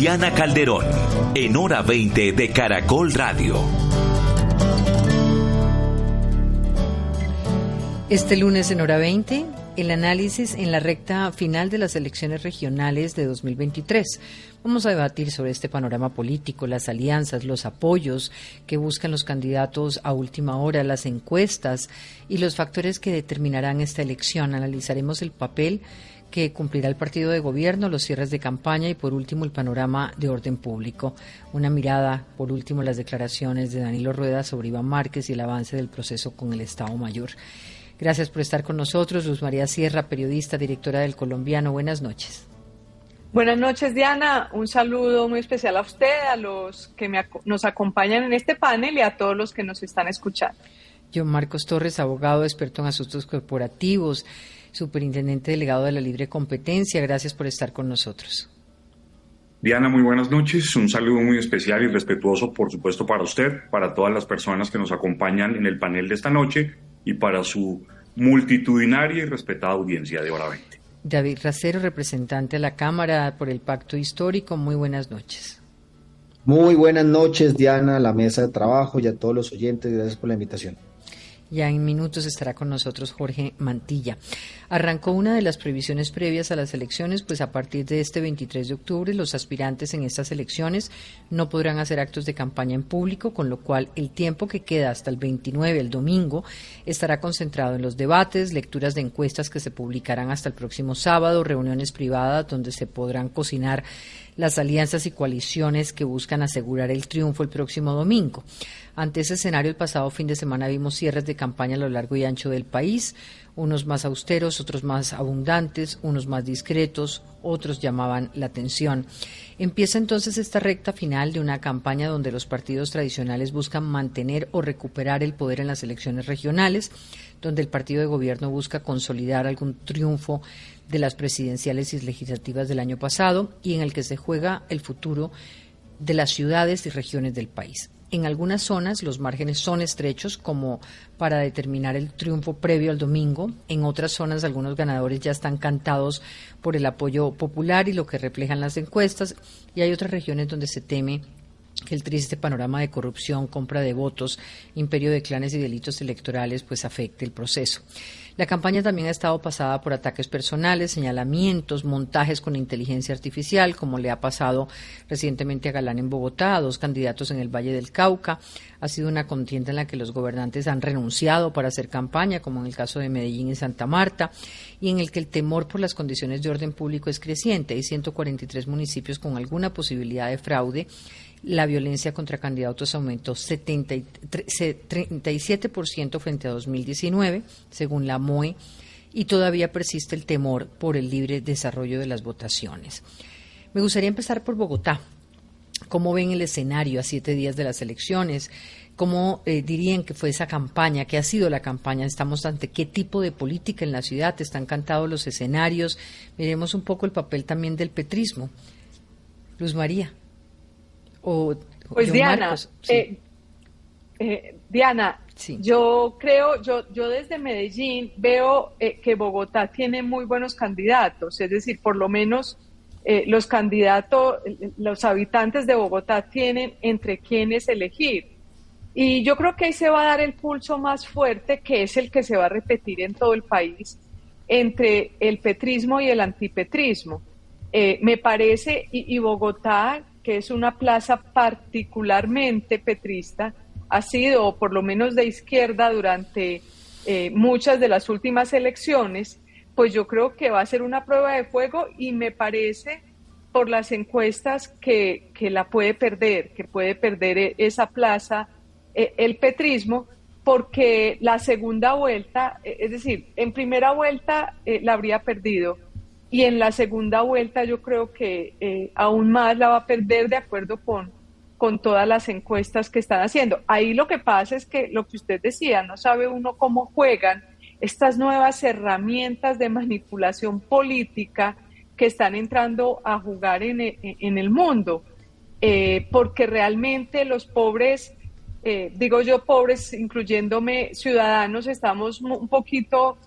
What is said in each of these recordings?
Diana Calderón, en hora 20 de Caracol Radio. Este lunes en hora 20, el análisis en la recta final de las elecciones regionales de 2023. Vamos a debatir sobre este panorama político, las alianzas, los apoyos que buscan los candidatos a última hora, las encuestas y los factores que determinarán esta elección. Analizaremos el papel que cumplirá el partido de gobierno, los cierres de campaña y por último el panorama de orden público. Una mirada, por último, las declaraciones de Danilo Rueda sobre Iván Márquez y el avance del proceso con el Estado Mayor. Gracias por estar con nosotros, Luz María Sierra, periodista, directora del Colombiano. Buenas noches. Buenas noches, Diana. Un saludo muy especial a usted, a los que nos acompañan en este panel y a todos los que nos están escuchando. Yo, Marcos Torres, abogado experto en asuntos corporativos superintendente delegado de la libre competencia. Gracias por estar con nosotros. Diana, muy buenas noches. Un saludo muy especial y respetuoso, por supuesto, para usted, para todas las personas que nos acompañan en el panel de esta noche y para su multitudinaria y respetada audiencia de Hora 20. David Racero, representante de la Cámara por el Pacto Histórico. Muy buenas noches. Muy buenas noches, Diana, a la mesa de trabajo y a todos los oyentes. Gracias por la invitación. Ya en minutos estará con nosotros Jorge Mantilla. Arrancó una de las previsiones previas a las elecciones, pues a partir de este 23 de octubre los aspirantes en estas elecciones no podrán hacer actos de campaña en público, con lo cual el tiempo que queda hasta el 29, el domingo, estará concentrado en los debates, lecturas de encuestas que se publicarán hasta el próximo sábado, reuniones privadas donde se podrán cocinar las alianzas y coaliciones que buscan asegurar el triunfo el próximo domingo. Ante ese escenario, el pasado fin de semana vimos cierres de campaña a lo largo y ancho del país, unos más austeros, otros más abundantes, unos más discretos, otros llamaban la atención. Empieza entonces esta recta final de una campaña donde los partidos tradicionales buscan mantener o recuperar el poder en las elecciones regionales, donde el partido de gobierno busca consolidar algún triunfo de las presidenciales y legislativas del año pasado y en el que se juega el futuro de las ciudades y regiones del país. En algunas zonas los márgenes son estrechos como para determinar el triunfo previo al domingo. En otras zonas algunos ganadores ya están cantados por el apoyo popular y lo que reflejan las encuestas. Y hay otras regiones donde se teme que el triste panorama de corrupción, compra de votos, imperio de clanes y delitos electorales pues afecte el proceso. La campaña también ha estado pasada por ataques personales, señalamientos, montajes con inteligencia artificial, como le ha pasado recientemente a Galán en Bogotá, a dos candidatos en el Valle del Cauca. Ha sido una contienda en la que los gobernantes han renunciado para hacer campaña, como en el caso de Medellín y Santa Marta, y en el que el temor por las condiciones de orden público es creciente. Hay 143 municipios con alguna posibilidad de fraude la violencia contra candidatos aumentó 37% frente a 2019, según la MOE, y todavía persiste el temor por el libre desarrollo de las votaciones. Me gustaría empezar por Bogotá. ¿Cómo ven el escenario a siete días de las elecciones? ¿Cómo eh, dirían que fue esa campaña? ¿Qué ha sido la campaña? ¿Estamos ante qué tipo de política en la ciudad? ¿Están cantados los escenarios? Miremos un poco el papel también del petrismo. Luz María pues Diana, eh, eh, Diana, yo creo, yo, yo desde Medellín veo eh, que Bogotá tiene muy buenos candidatos, es decir, por lo menos los candidatos, los habitantes de Bogotá tienen entre quienes elegir. Y yo creo que ahí se va a dar el pulso más fuerte, que es el que se va a repetir en todo el país, entre el petrismo y el antipetrismo. me parece, y Bogotá que es una plaza particularmente petrista, ha sido, por lo menos de izquierda, durante eh, muchas de las últimas elecciones, pues yo creo que va a ser una prueba de fuego y me parece por las encuestas que, la puede perder, que puede perder e, esa plaza e, el petrismo, porque la segunda vuelta, e, es decir, en primera vuelta eh, la habría perdido y en la segunda vuelta yo creo que eh, aún más la va a perder de acuerdo con, con todas las encuestas que están haciendo. Ahí lo que pasa es que lo que usted decía, no sabe uno cómo juegan estas nuevas herramientas de manipulación política que están entrando a jugar en, en el mundo, eh, porque realmente los pobres, eh, digo yo pobres, incluyéndome ciudadanos, estamos un poquito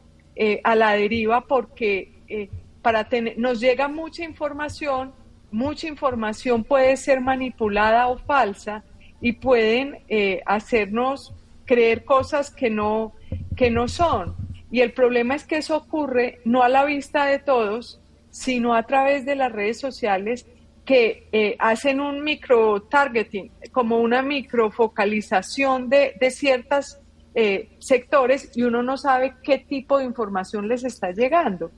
a la deriva porque para tener, nos llega mucha información, mucha información puede ser manipulada o falsa y pueden eh, hacernos creer cosas que no, que no son. Y el problema es que eso ocurre no a la vista de todos, sino a través de las redes sociales que eh, hacen un micro targeting, como una microfocalización de, de ciertos eh, sectores y uno no sabe qué tipo de información les está llegando.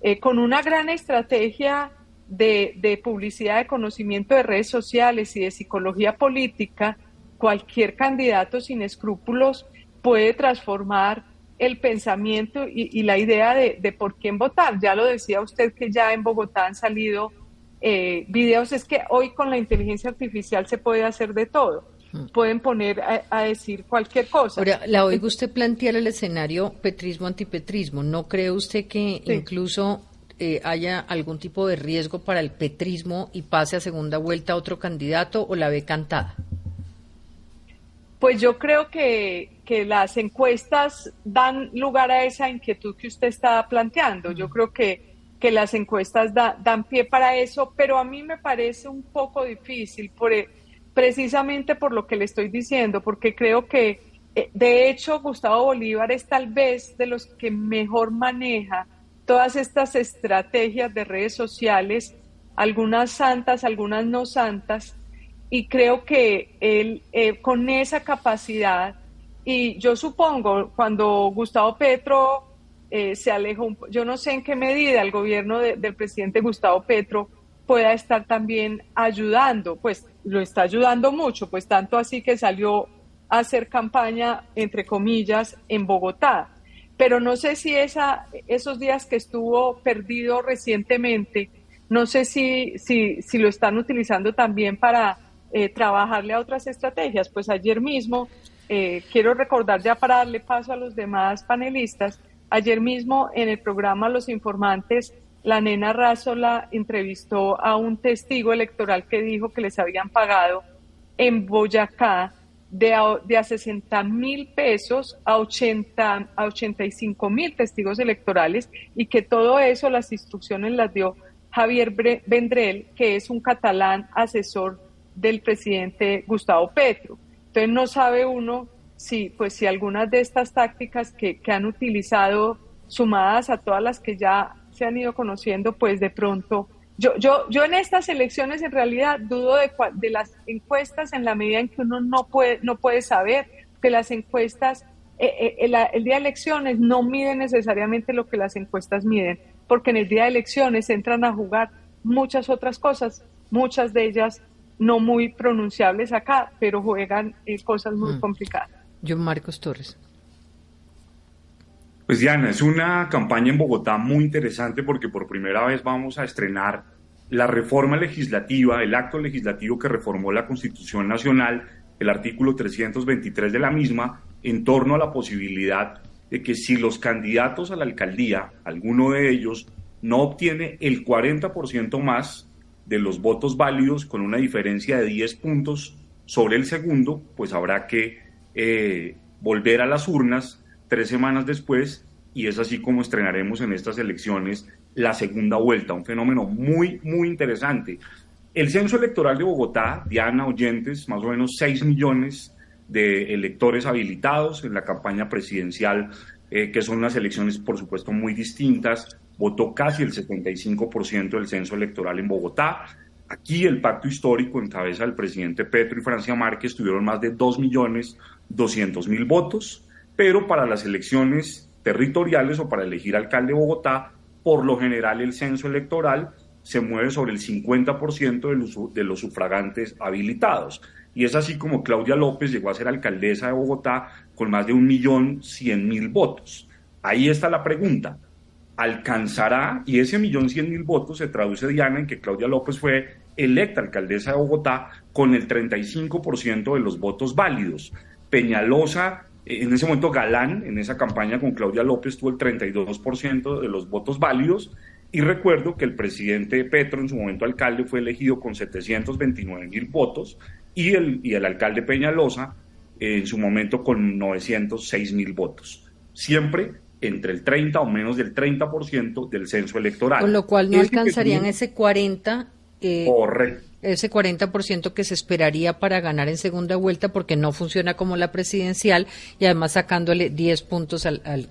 Eh, con una gran estrategia de, publicidad de conocimiento de redes sociales y de psicología política, cualquier candidato sin escrúpulos puede transformar el pensamiento y, la idea de, por quién votar. Ya lo decía usted que ya en Bogotá han salido eh, videos, es que hoy con la inteligencia artificial se puede hacer de todo pueden poner a, decir cualquier cosa. Ahora, la oigo usted plantear el escenario petrismo-antipetrismo. ¿No cree usted que incluso eh, haya algún tipo de riesgo para el petrismo y pase a segunda vuelta otro candidato o la ve cantada? Pues yo creo que, que las encuestas dan lugar a esa inquietud que usted está planteando. Yo creo que, que las encuestas dan pie para eso, pero a mí me parece un poco difícil por, precisamente por lo que le estoy diciendo, porque creo que, eh, de hecho, Gustavo Bolívar es tal vez de los que mejor maneja todas estas estrategias de redes sociales, algunas santas, algunas no santas, y creo que él eh, con esa capacidad, y yo supongo cuando Gustavo Petro eh, se alejó, yo no sé en qué medida el gobierno del presidente Gustavo Petro pueda estar también ayudando, pues lo está ayudando mucho, pues tanto así que salió a hacer campaña, entre comillas, en Bogotá. Pero no sé si esa, esos días que estuvo perdido recientemente, no sé si, si, si lo están utilizando también para eh, trabajarle a otras estrategias. Pues ayer mismo, eh, quiero recordar ya para darle paso a los demás panelistas, ayer mismo en el programa Los Informantes la nena Razola entrevistó a un testigo electoral que dijo que les habían pagado en Boyacá de a, de a 60 mil pesos a, 80, a 85 mil testigos electorales y que todo eso, las instrucciones las dio Javier Vendrell, que es un catalán asesor del presidente Gustavo Petro. Entonces no sabe uno si, pues, si algunas de estas tácticas que, que han utilizado, sumadas a todas las que ya se han ido conociendo, pues de pronto, yo, yo, yo en estas elecciones en realidad dudo de, de las encuestas en la medida en que uno no puede, no puede saber que las encuestas, eh, eh, el, el, día de elecciones no miden necesariamente lo que las encuestas miden, porque en el día de elecciones entran a jugar muchas otras cosas, muchas de ellas no muy pronunciables acá, pero juegan eh, cosas muy mm. complicadas. John Marcos Torres. Pues Diana, es una campaña en Bogotá muy interesante porque por primera vez vamos a estrenar la reforma legislativa, el acto legislativo que reformó la Constitución Nacional, el artículo 323 de la misma, en torno a la posibilidad de que si los candidatos a la alcaldía, alguno de ellos, no obtiene el 40% más de los votos válidos con una diferencia de 10 puntos sobre el segundo, pues habrá que eh, volver a las urnas tres semanas después y es así como estrenaremos en estas elecciones la segunda vuelta, un fenómeno muy, muy interesante. El censo electoral de Bogotá, Diana Oyentes, más o menos 6 millones de electores habilitados en la campaña presidencial, eh, que son unas elecciones, por supuesto, muy distintas. Votó casi el 75% del censo electoral en Bogotá. Aquí el pacto histórico en cabeza del presidente Petro y Francia Márquez tuvieron más de 2 millones 200 mil votos pero para las elecciones territoriales o para elegir alcalde de Bogotá, por lo general el censo electoral se mueve sobre el 50% de los, sufragantes habilitados. Y es así como Claudia López llegó a ser alcaldesa de Bogotá con más de un millón cien mil votos. Ahí está la pregunta. alcanzará, y ese millón cien mil votos se traduce, Diana, en que Claudia López fue electa alcaldesa de Bogotá con el 35% de los votos válidos. Peñalosa, en ese momento Galán, en esa campaña con Claudia López, tuvo el 32% de los votos válidos. Y recuerdo que el presidente Petro, en su momento alcalde, fue elegido con 729 mil votos y el, y el alcalde Peñalosa, en su momento, con 906 mil votos. Siempre entre el 30 o menos del 30% del censo electoral. Con lo cual no alcanzarían ese 40 eh, Correcto. Ese 40% que se esperaría para ganar en segunda vuelta porque no funciona como la presidencial y además sacándole 10 puntos al, al,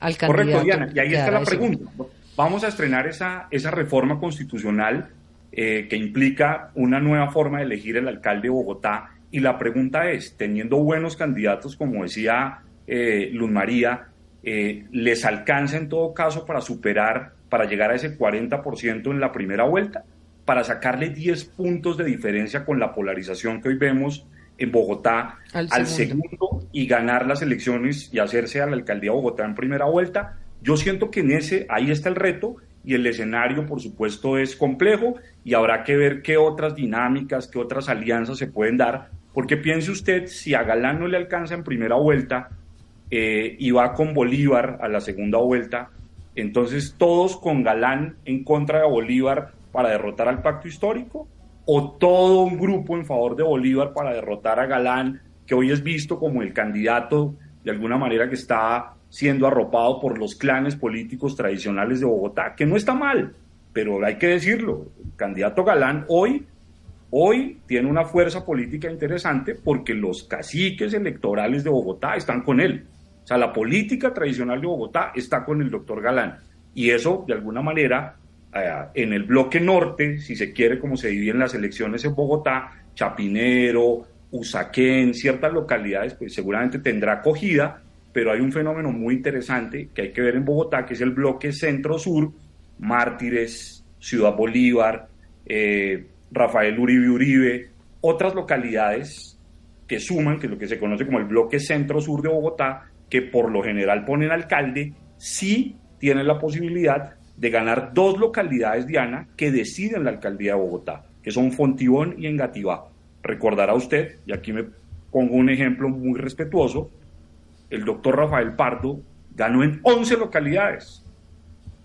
al, candidato. Correcto, Diana, y ahí está la pregunta. Vamos a estrenar esa, esa reforma constitucional eh, que implica una nueva forma de elegir el alcalde de Bogotá y la pregunta es, teniendo buenos candidatos, como decía eh, Luz María, eh, ¿les alcanza en todo caso para superar, para llegar a ese 40% en la primera vuelta? Para sacarle 10 puntos de diferencia con la polarización que hoy vemos en Bogotá al, segundo. y ganar las elecciones y hacerse a la alcaldía de Bogotá en primera vuelta. Yo siento que en ese, ahí está el reto y el escenario, por supuesto, es complejo y habrá que ver qué otras dinámicas, qué otras alianzas se pueden dar, porque piense usted, si a Galán no le alcanza en primera vuelta, eh, y va con Bolívar a la segunda vuelta. Entonces, todos con Galán en contra de Bolívar para derrotar al pacto histórico, o todo un grupo en favor de Bolívar para derrotar a Galán, que hoy es visto como el candidato de alguna manera que está siendo arropado por los clanes políticos tradicionales de Bogotá, que no está mal, pero hay que decirlo, el candidato Galán hoy, hoy tiene una fuerza política interesante porque los caciques electorales de Bogotá están con él. O sea, la política tradicional de Bogotá está con el doctor Galán. Y eso, de alguna manera, en el bloque norte, si se quiere, como se dividen las elecciones en Bogotá, Chapinero, Usaquén, ciertas localidades, pues seguramente tendrá acogida, pero hay un fenómeno muy interesante que hay que ver en Bogotá, que es el bloque centro-sur, Mártires, Ciudad Bolívar, eh, Rafael Uribe Uribe, otras localidades que suman, que es lo que se conoce como el bloque centro-sur de Bogotá, que por lo general ponen alcalde, sí tienen la posibilidad de ganar dos localidades, Diana, que deciden la alcaldía de Bogotá, que son Fontibón y Engativá. Recordará usted, y aquí me pongo un ejemplo muy respetuoso, el doctor Rafael Pardo ganó en 11 localidades,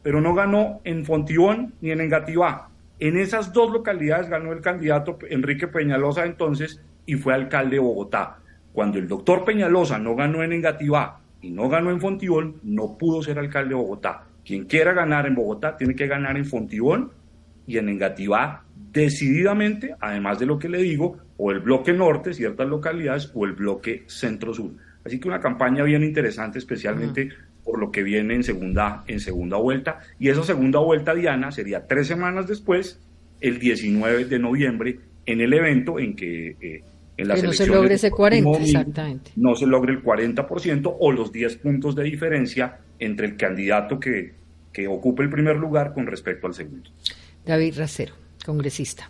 pero no ganó en Fontibón ni en Engativá. En esas dos localidades ganó el candidato Enrique Peñalosa entonces y fue alcalde de Bogotá. Cuando el doctor Peñalosa no ganó en Engativá y no ganó en Fontibón, no pudo ser alcalde de Bogotá. Quien quiera ganar en Bogotá tiene que ganar en Fontibón y en Engativá decididamente, además de lo que le digo, o el bloque norte, ciertas localidades, o el bloque centro-sur. Así que una campaña bien interesante, especialmente por lo que viene en segunda, en segunda vuelta. Y esa segunda vuelta, Diana, sería tres semanas después, el 19 de noviembre, en el evento en que eh, que no se logre ese 40, exactamente. No se logre el 40% o los 10 puntos de diferencia entre el candidato que, que ocupe el primer lugar con respecto al segundo. David Racero, congresista.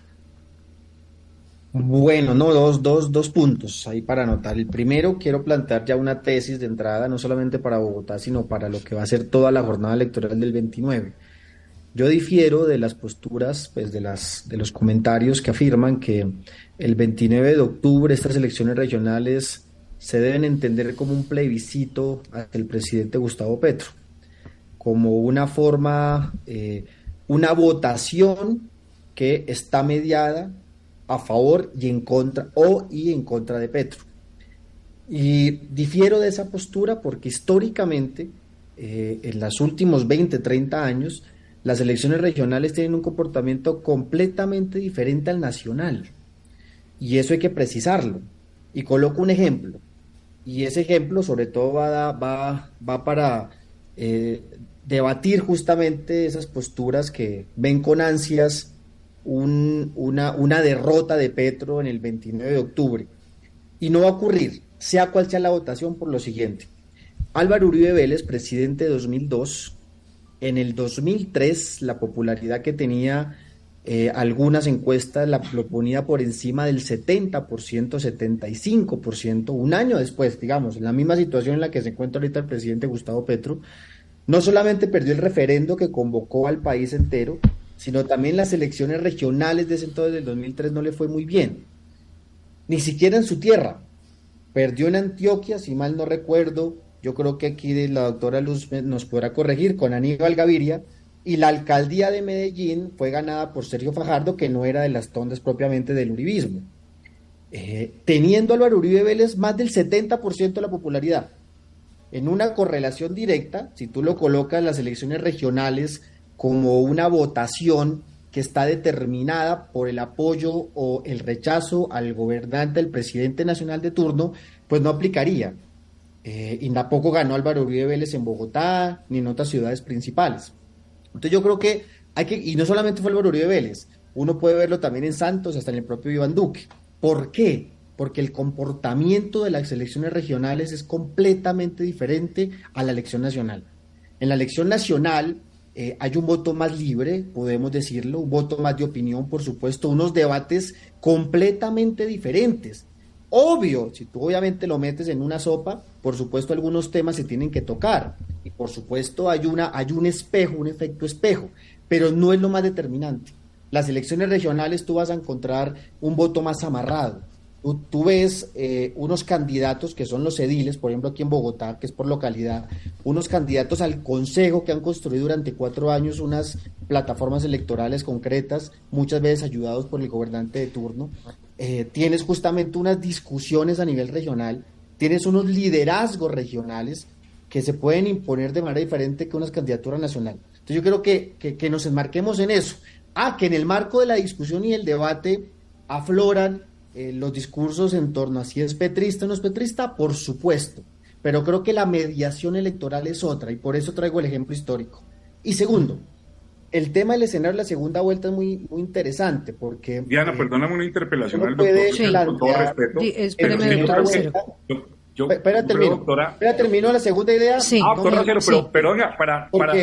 Bueno, no, dos, dos, dos puntos ahí para anotar. El primero, quiero plantear ya una tesis de entrada, no solamente para Bogotá, sino para lo que va a ser toda la jornada electoral del 29. Yo difiero de las posturas, pues de, las, de los comentarios que afirman que el 29 de octubre estas elecciones regionales se deben entender como un plebiscito ante el presidente Gustavo Petro, como una forma, eh, una votación que está mediada a favor y en contra o y en contra de Petro. Y difiero de esa postura porque históricamente, eh, en los últimos 20, 30 años, las elecciones regionales tienen un comportamiento completamente diferente al nacional. Y eso hay que precisarlo. Y coloco un ejemplo. Y ese ejemplo sobre todo va, va, va para eh, debatir justamente esas posturas que ven con ansias una, una derrota de Petro en el 29 de octubre. Y no va a ocurrir, sea cual sea la votación, por lo siguiente. Álvaro Uribe Vélez, presidente de 2002, en el 2003 la popularidad que tenía eh, algunas encuestas la, lo ponía por encima del 70%, 75%, un año después, digamos, en la misma situación en la que se encuentra ahorita el presidente Gustavo Petro, no solamente perdió el referendo que convocó al país entero, sino también las elecciones regionales de ese entonces del 2003 no le fue muy bien. Ni siquiera en su tierra. Perdió en Antioquia, si mal no recuerdo, yo creo que aquí la doctora Luz nos podrá corregir, con Aníbal Gaviria, y la alcaldía de Medellín fue ganada por Sergio Fajardo, que no era de las tondas propiamente del uribismo. Eh, teniendo Álvaro Uribe Vélez más del 70% de la popularidad. En una correlación directa, si tú lo colocas en las elecciones regionales como una votación que está determinada por el apoyo o el rechazo al gobernante, el presidente nacional de turno, pues no aplicaría. Eh, y tampoco ganó Álvaro Uribe Vélez en Bogotá ni en otras ciudades principales. Entonces yo creo que hay que, y no solamente fue Álvaro Uribe Vélez, uno puede verlo también en Santos, hasta en el propio Iván Duque. ¿Por qué? Porque el comportamiento de las elecciones regionales es completamente diferente a la elección nacional. En la elección nacional eh, hay un voto más libre, podemos decirlo, un voto más de opinión, por supuesto, unos debates completamente diferentes. Obvio, si tú obviamente lo metes en una sopa, por supuesto algunos temas se tienen que tocar. Y por supuesto hay, una, hay un espejo, un efecto espejo, pero no es lo más determinante. Las elecciones regionales tú vas a encontrar un voto más amarrado. Tú, ves eh, unos candidatos que son los ediles, por ejemplo aquí en Bogotá, que es por localidad, unos candidatos al consejo que han construido durante cuatro años unas plataformas electorales concretas, muchas veces ayudados por el gobernante de turno, eh, tienes justamente unas discusiones a nivel regional, tienes unos liderazgos regionales que se pueden imponer de manera diferente que una candidatura nacional. Entonces yo creo que, que, nos enmarquemos en eso. Ah, que en el marco de la discusión y el debate afloran eh, los discursos en torno a si es petrista o no es petrista, por supuesto. Pero creo que la mediación electoral es otra y por eso traigo el ejemplo histórico. Y segundo, el tema del escenario de la segunda vuelta es muy, muy interesante porque... Diana, eh, perdóname una interpelación al doctor, con todo respeto. espérame, doctor yo, espera, termino. Doctora, espera, termino la segunda idea. Sí. Ah, doctor Racero, pero, pero oiga, para, para,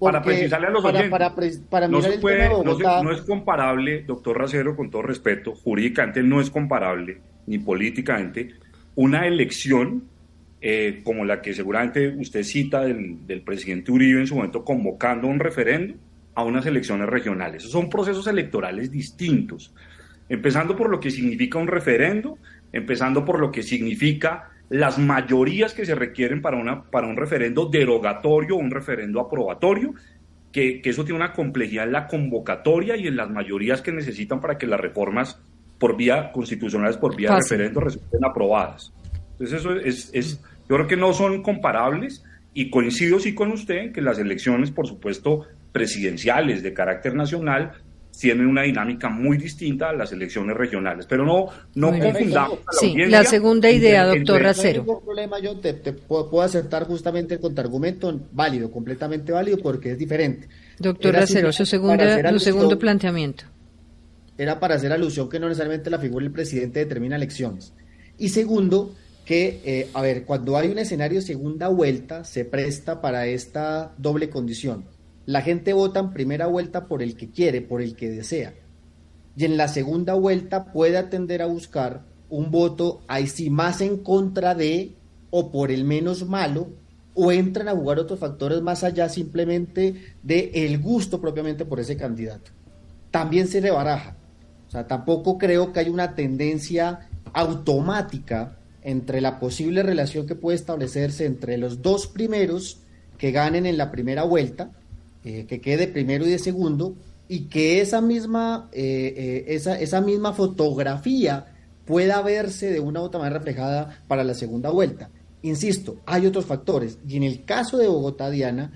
para precisarle a los oyentes, para, para, no, se puede, no, no, es comparable, doctor Racero, con todo respeto, jurídicamente no es comparable, ni políticamente, una elección eh, como la que seguramente usted cita del, del presidente Uribe en su momento convocando un referendo a unas elecciones regionales. Son procesos electorales distintos, empezando por lo que significa un referendo, empezando por lo que significa las mayorías que se requieren para, una, para un referendo derogatorio o un referendo aprobatorio, que, eso tiene una complejidad en la convocatoria y en las mayorías que necesitan para que las reformas por vía constitucionales, por vía de referendo, resulten aprobadas. Entonces eso es, es, yo creo que no son comparables y coincido sí con usted en que las elecciones, por supuesto, presidenciales de carácter nacional tienen una dinámica muy distinta a las elecciones regionales. Pero no, no confundamos. la, sí, la segunda idea, doctor Racero. No problema, yo te, puedo, aceptar justamente el contraargumento válido, completamente válido, porque es diferente. Doctor Racero, su, segunda, su segundo planteamiento. Era para hacer alusión que no necesariamente la figura del presidente determina elecciones. Y segundo, que, eh, a ver, cuando hay un escenario segunda vuelta, se presta para esta doble condición la gente vota en primera vuelta por el que quiere, por el que desea. Y en la segunda vuelta puede atender a buscar un voto ahí sí más en contra de o por el menos malo o entran a jugar otros factores más allá simplemente de el gusto propiamente por ese candidato. También se le baraja. O sea, tampoco creo que haya una tendencia automática entre la posible relación que puede establecerse entre los dos primeros que ganen en la primera vuelta eh, que quede primero y de segundo, y que esa misma, eh, eh, esa, esa misma fotografía pueda verse de una u otra manera reflejada para la segunda vuelta. Insisto, hay otros factores, y en el caso de Bogotá, Diana,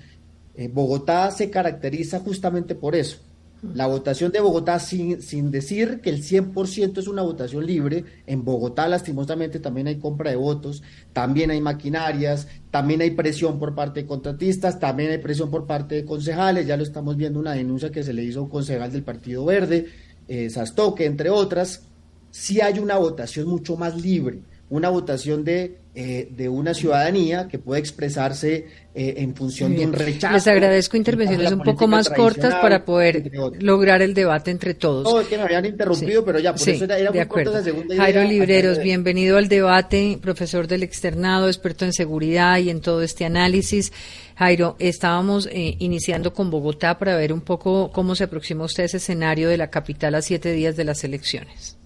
Bogotá se caracteriza justamente por eso la votación de Bogotá, sin, sin decir que el 100% es una votación libre, en Bogotá lastimosamente también hay compra de votos, también hay maquinarias, también hay presión por parte de contratistas, también hay presión por parte de concejales, ya lo estamos viendo una denuncia que se le hizo a un concejal del Partido Verde, eh, Sastoque, entre otras, sí hay una votación mucho más libre, una votación de, eh, de una ciudadanía que puede expresarse eh, en función de un rechazo. Les agradezco intervenciones un poco más cortas para poder lograr el debate entre todos. No, es que me habían interrumpido, pero ya, por eso era, muy corta la segunda idea. Jairo Libreros, bienvenido al debate, profesor del externado, experto en seguridad y en todo este análisis. Jairo, estábamos eh, iniciando con Bogotá para ver un poco cómo se aproxima usted ese escenario de la capital a siete días de las elecciones.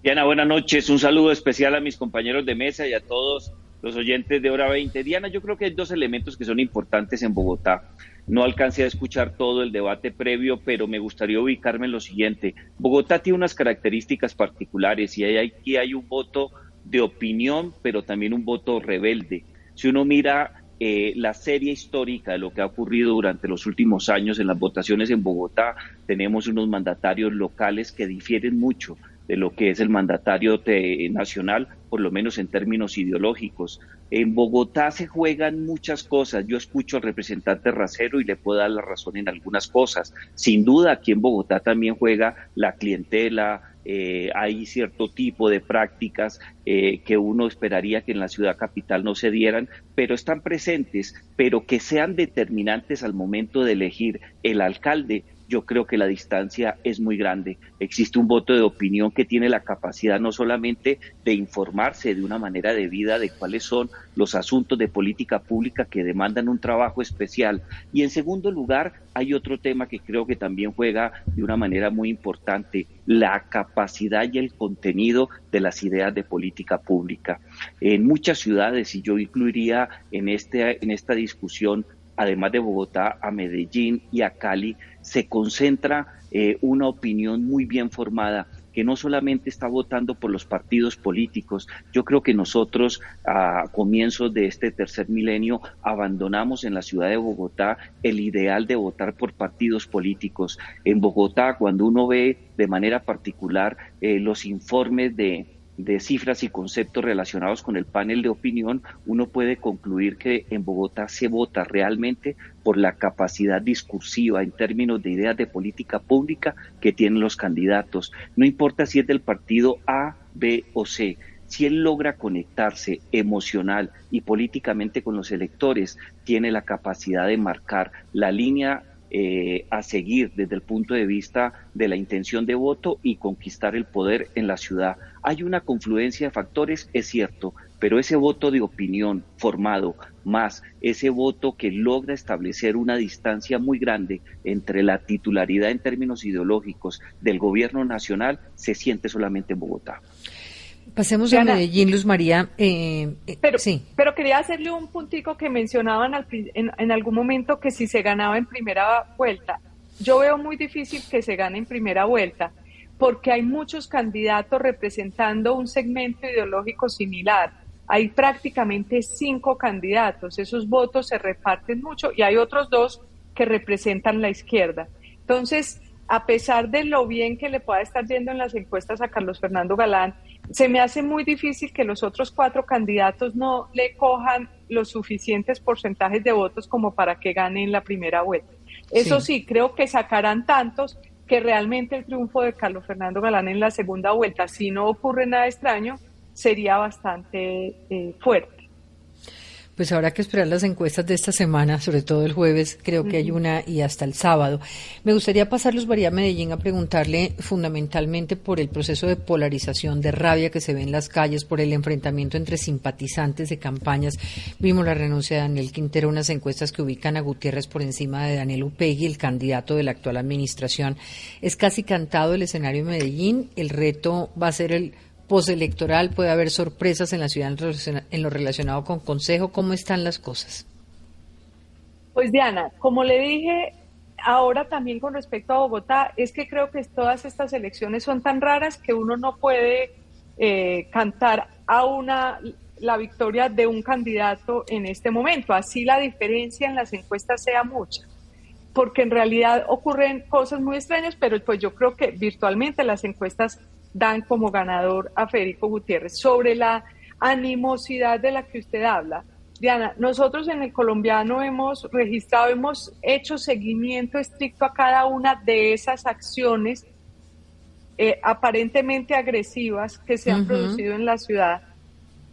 Diana, buenas noches. Un saludo especial a mis compañeros de mesa y a todos los oyentes de Hora 20. Diana, yo creo que hay dos elementos que son importantes en Bogotá. No alcancé a escuchar todo el debate previo, pero me gustaría ubicarme en lo siguiente. Bogotá tiene unas características particulares y aquí hay un voto de opinión, pero también un voto rebelde. Si uno mira eh, la serie histórica de lo que ha ocurrido durante los últimos años en las votaciones en Bogotá, tenemos unos mandatarios locales que difieren mucho de lo que es el mandatario nacional, por lo menos en términos ideológicos. En Bogotá se juegan muchas cosas. Yo escucho al representante Racero y le puedo dar la razón en algunas cosas. Sin duda, aquí en Bogotá también juega la clientela, eh, hay cierto tipo de prácticas eh, que uno esperaría que en la ciudad capital no se dieran, pero están presentes, pero que sean determinantes al momento de elegir el alcalde yo creo que la distancia es muy grande. Existe un voto de opinión que tiene la capacidad no solamente de informarse de una manera de vida de cuáles son los asuntos de política pública que demandan un trabajo especial. Y en segundo lugar, hay otro tema que creo que también juega de una manera muy importante, la capacidad y el contenido de las ideas de política pública. En muchas ciudades, y yo incluiría en, este, en esta discusión además de Bogotá, a Medellín y a Cali, se concentra eh, una opinión muy bien formada que no solamente está votando por los partidos políticos. Yo creo que nosotros a comienzos de este tercer milenio abandonamos en la ciudad de Bogotá el ideal de votar por partidos políticos. En Bogotá, cuando uno ve de manera particular eh, los informes de, de cifras y conceptos relacionados con el panel de opinión, uno puede concluir que en Bogotá se vota realmente por la capacidad discursiva en términos de ideas de política pública que tienen los candidatos. No importa si es del partido A, B o C. Si él logra conectarse emocional y políticamente con los electores, tiene la capacidad de marcar la línea eh, a seguir desde el punto de vista de la intención de voto y conquistar el poder en la ciudad. Hay una confluencia de factores, es cierto, pero ese voto de opinión formado más ese voto que logra establecer una distancia muy grande entre la titularidad en términos ideológicos del gobierno nacional se siente solamente en Bogotá. Pasemos a Medellín, Luz María. Eh, eh, pero, sí. pero quería hacerle un puntico que mencionaban en, en, algún momento que si se ganaba en primera vuelta. Yo veo muy difícil que se gane en primera vuelta porque hay muchos candidatos representando un segmento ideológico similar. Hay prácticamente cinco candidatos. Esos votos se reparten mucho y hay otros dos que representan la izquierda. Entonces, a pesar de lo bien que le pueda estar yendo en las encuestas a Carlos Fernando Galán, se me hace muy difícil que los otros cuatro candidatos no le cojan los suficientes porcentajes de votos como para que gane en la primera vuelta. Eso sí, creo que sacarán tantos que realmente el triunfo de Carlos Fernando Galán en la segunda vuelta, si no ocurre nada extraño, sería bastante eh, fuerte. Pues habrá que esperar las encuestas de esta semana, sobre todo el jueves, creo que hay una y hasta el sábado. Me gustaría pasar los María Medellín a preguntarle fundamentalmente por el proceso de polarización, de rabia que se ve en las calles, por el enfrentamiento entre simpatizantes de campañas. Vimos la renuncia de Daniel Quintero, unas encuestas que ubican a Gutiérrez por encima de Daniel Upegui, el candidato de la actual administración. Es casi cantado el escenario en Medellín. El reto va a ser el postelectoral, puede haber sorpresas en la ciudad en lo relacionado con Consejo. ¿Cómo están las cosas? Pues Diana, como le dije ahora también con respecto a Bogotá, es que creo que todas estas elecciones son tan raras que uno no puede eh, cantar a una la victoria de un candidato en este momento. Así la diferencia en las encuestas sea mucha porque en realidad ocurren cosas muy extrañas, pero pues yo creo que virtualmente las encuestas dan como ganador a Federico Gutiérrez. Sobre la animosidad de la que usted habla, Diana, nosotros en el colombiano hemos registrado, hemos hecho seguimiento estricto a cada una de esas acciones eh, aparentemente agresivas que se han producido en la ciudad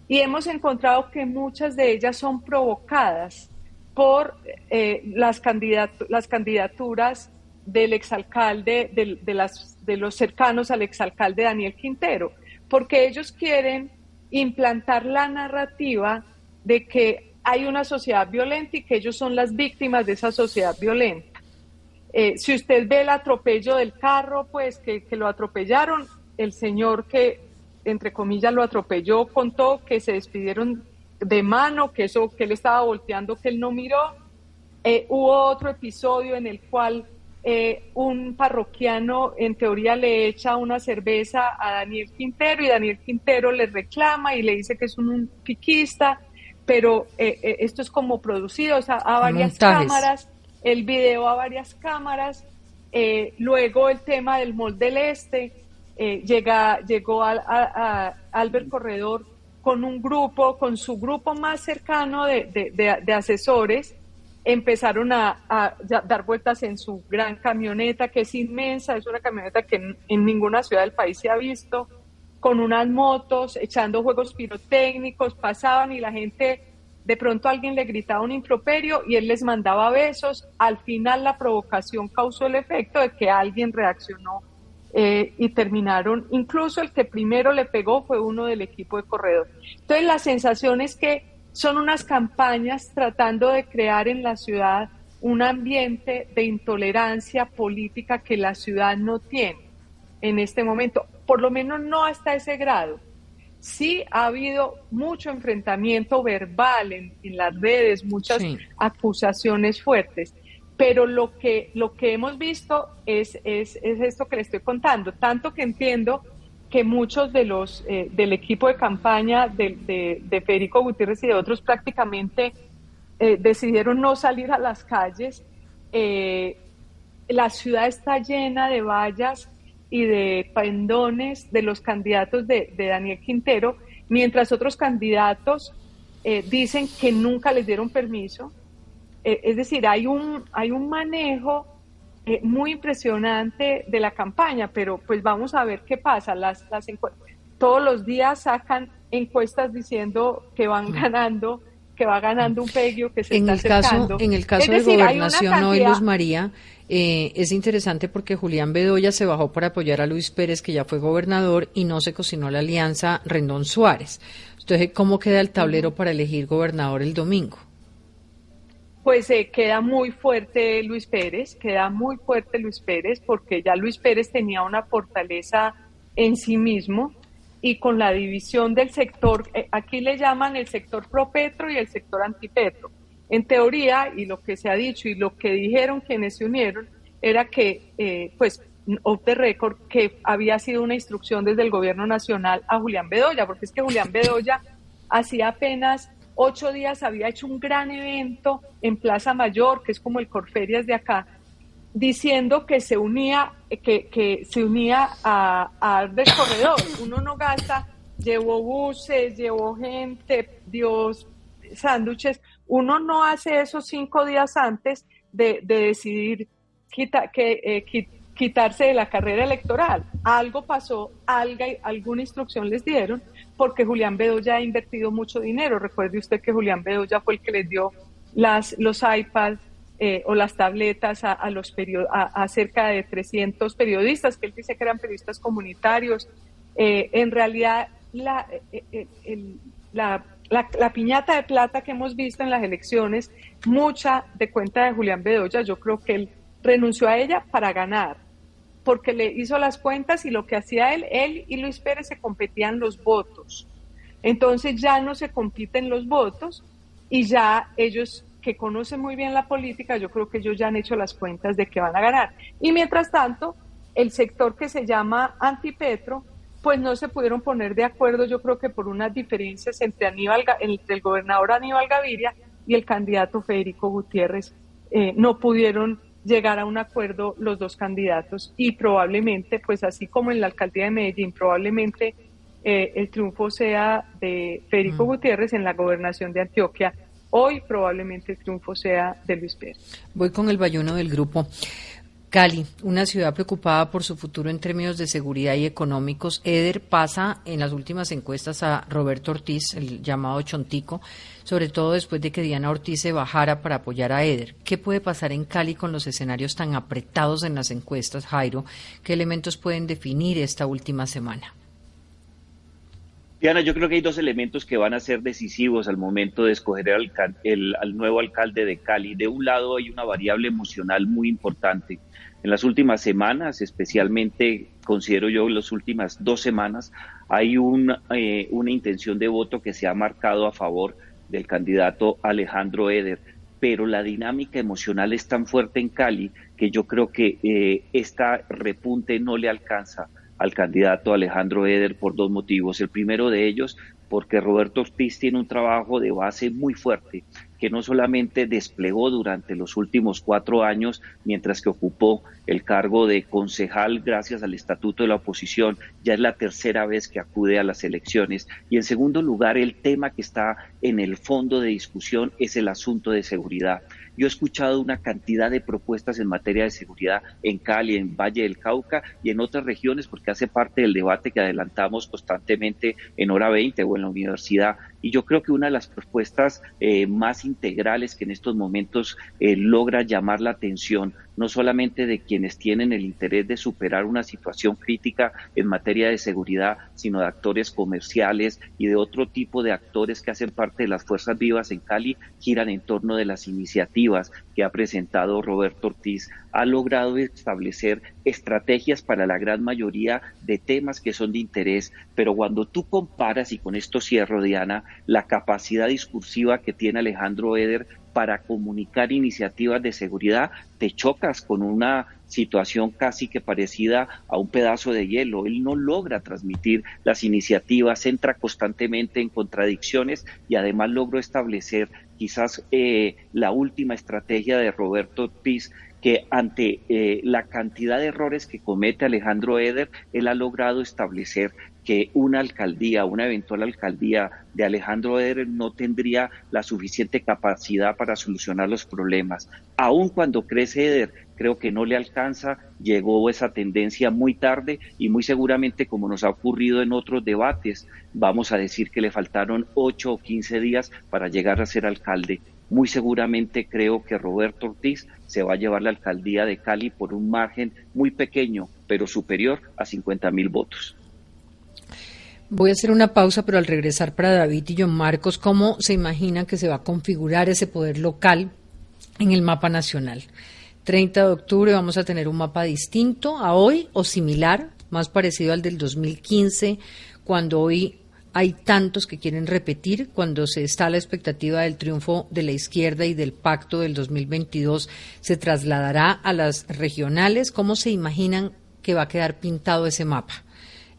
y hemos encontrado que muchas de ellas son provocadas por eh, las, las candidaturas del exalcalde, de, de los cercanos al exalcalde Daniel Quintero, porque ellos quieren implantar la narrativa de que hay una sociedad violenta y que ellos son las víctimas de esa sociedad violenta. Eh, si usted ve el atropello del carro, pues que, que, lo atropellaron, el señor que, entre comillas, lo atropelló contó que se despidieron de mano, que eso, que él estaba volteando, que él no miró. Eh, hubo otro episodio en el cual eh, un parroquiano en teoría le echa una cerveza a Daniel Quintero y Daniel Quintero le reclama y le dice que es un, piquista, pero eh, eh, esto es como producido a varias cámaras, el video a varias cámaras, luego el tema del molde del Este, llega, llegó a, a, Albert Corredor con un grupo, con su grupo más cercano de, de asesores, empezaron a, dar vueltas en su gran camioneta, que es inmensa, es una camioneta que en, ninguna ciudad del país se ha visto, con unas motos, echando juegos pirotécnicos, pasaban y la gente, de pronto alguien le gritaba un improperio y él les mandaba besos. Al final la provocación causó el efecto de que alguien reaccionó eh, y terminaron, incluso el que primero le pegó fue uno del equipo de corredor. Entonces la sensación es que son unas campañas tratando de crear en la ciudad un ambiente de intolerancia política que la ciudad no tiene en este momento, por lo menos no hasta ese grado. Sí ha habido mucho enfrentamiento verbal en, las redes, muchas acusaciones fuertes, pero lo que, lo que hemos visto es, es, es esto que le estoy contando, tanto que entiendo que muchos de los eh, del equipo de campaña de, Federico Gutiérrez y de otros prácticamente eh, decidieron no salir a las calles. Eh, la ciudad está llena de vallas y de pendones de los candidatos de, de Daniel Quintero, mientras otros candidatos dicen que nunca les dieron permiso. es decir, hay un, hay un manejo eh, muy impresionante de la campaña, pero pues vamos a ver qué pasa. Las, las todos los días sacan encuestas diciendo que van ganando, que va ganando un peguio, que se en está el Caso, en el caso de gobernación hoy, Luz María, eh, es interesante porque Julián Bedoya se bajó para apoyar a Luis Pérez, que ya fue gobernador, y no se cocinó la alianza Rendón Suárez. Entonces, ¿cómo queda el tablero para elegir gobernador el domingo? Pues eh, queda muy fuerte Luis Pérez, queda muy fuerte Luis Pérez, porque ya Luis Pérez tenía una fortaleza en sí mismo y con la división del sector, eh, aquí le llaman el sector pro Petro y el sector anti Petro. En teoría, y lo que se ha dicho y lo que dijeron quienes se unieron, era que, eh, pues, off the record, que había sido una instrucción desde el gobierno nacional a Julián Bedoya, porque es que Julián Bedoya hacía apenas ocho días había hecho un gran evento en Plaza Mayor, que es como el Corferias de acá, diciendo que se unía, que, que se unía a, a Corredor. Uno no gasta, llevó buses, llevó gente, Dios, sándwiches. Uno no hace eso cinco días antes de, decidir quita, que, eh, quitarse de la carrera electoral. Algo pasó, algo, alguna instrucción les dieron porque Julián Bedoya ha invertido mucho dinero. Recuerde usted que Julián Bedoya fue el que les dio las, los iPads eh, o las tabletas a, los a, cerca de 300 periodistas, que él dice que eran periodistas comunitarios. Eh, en realidad, la, eh, la, la, piñata de plata que hemos visto en las elecciones, mucha de cuenta de Julián Bedoya, yo creo que él renunció a ella para ganar porque le hizo las cuentas y lo que hacía él, él y Luis Pérez se competían los votos. Entonces ya no se compiten los votos y ya ellos que conocen muy bien la política, yo creo que ellos ya han hecho las cuentas de que van a ganar. Y mientras tanto, el sector que se llama antipetro, pues no se pudieron poner de acuerdo, yo creo que por unas diferencias entre, Aníbal, entre el gobernador Aníbal Gaviria y el candidato Federico Gutiérrez. Eh, no pudieron llegar a un acuerdo los dos candidatos y probablemente, pues así como en la alcaldía de Medellín, probablemente eh, el triunfo sea de Federico mm. Gutiérrez en la gobernación de Antioquia. Hoy probablemente el triunfo sea de Luis Pérez. Voy con el bayuno del grupo. Cali, una ciudad preocupada por su futuro en términos de seguridad y económicos. Eder pasa en las últimas encuestas a Roberto Ortiz, el llamado Chontico, sobre todo después de que Diana Ortiz se bajara para apoyar a Eder. ¿Qué puede pasar en Cali con los escenarios tan apretados en las encuestas, Jairo? ¿Qué elementos pueden definir esta última semana? Diana, yo creo que hay dos elementos que van a ser decisivos al momento de escoger al, nuevo alcalde de Cali. De un lado hay una variable emocional muy importante. En las últimas semanas, especialmente considero yo en las últimas dos semanas, hay eh, una intención de voto que se ha marcado a favor del candidato Alejandro Eder. Pero la dinámica emocional es tan fuerte en Cali que yo creo que eh, esta repunte no le alcanza al candidato Alejandro Eder por dos motivos. El primero de ellos, porque Roberto Ortiz tiene un trabajo de base muy fuerte que no solamente desplegó durante los últimos cuatro años mientras que ocupó el cargo de concejal gracias al estatuto de la oposición, ya es la tercera vez que acude a las elecciones. Y en segundo lugar, el tema que está en el fondo de discusión es el asunto de seguridad. Yo he escuchado una cantidad de propuestas en materia de seguridad en Cali, en Valle del Cauca y en otras regiones, porque hace parte del debate que adelantamos constantemente en Hora 20 o en la universidad. Y yo creo que una de las propuestas eh, más integrales que en estos momentos eh, logra llamar la atención no solamente de quienes tienen el interés de superar una situación crítica en materia de seguridad, sino de actores comerciales y de otro tipo de actores que hacen parte de las fuerzas vivas en Cali, giran en torno de las iniciativas que ha presentado Roberto Ortiz. Ha logrado establecer estrategias para la gran mayoría de temas que son de interés, pero cuando tú comparas, y con esto cierro, Diana, la capacidad discursiva que tiene Alejandro Eder para comunicar iniciativas de seguridad, te chocas con una situación casi que parecida a un pedazo de hielo. Él no logra transmitir las iniciativas, entra constantemente en contradicciones y además logró establecer quizás eh, la última estrategia de Roberto Piz que ante eh, la cantidad de errores que comete Alejandro Eder, él ha logrado establecer que una alcaldía, una eventual alcaldía de Alejandro Eder no tendría la suficiente capacidad para solucionar los problemas. Aun cuando crece Eder, creo que no le alcanza, llegó esa tendencia muy tarde y muy seguramente, como nos ha ocurrido en otros debates, vamos a decir que le faltaron 8 o 15 días para llegar a ser alcalde. Muy seguramente creo que Roberto Ortiz se va a llevar la alcaldía de Cali por un margen muy pequeño, pero superior a 50 mil votos. Voy a hacer una pausa, pero al regresar para David y John Marcos, ¿cómo se imaginan que se va a configurar ese poder local en el mapa nacional? 30 de octubre vamos a tener un mapa distinto a hoy o similar, más parecido al del 2015, cuando hoy hay tantos que quieren repetir, cuando se está la expectativa del triunfo de la izquierda y del pacto del 2022, se trasladará a las regionales. ¿Cómo se imaginan que va a quedar pintado ese mapa?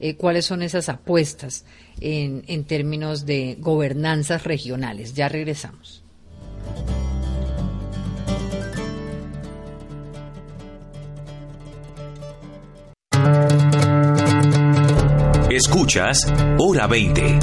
Eh, cuáles son esas apuestas en, en términos de gobernanzas regionales. Ya regresamos. Escuchas Hora 20.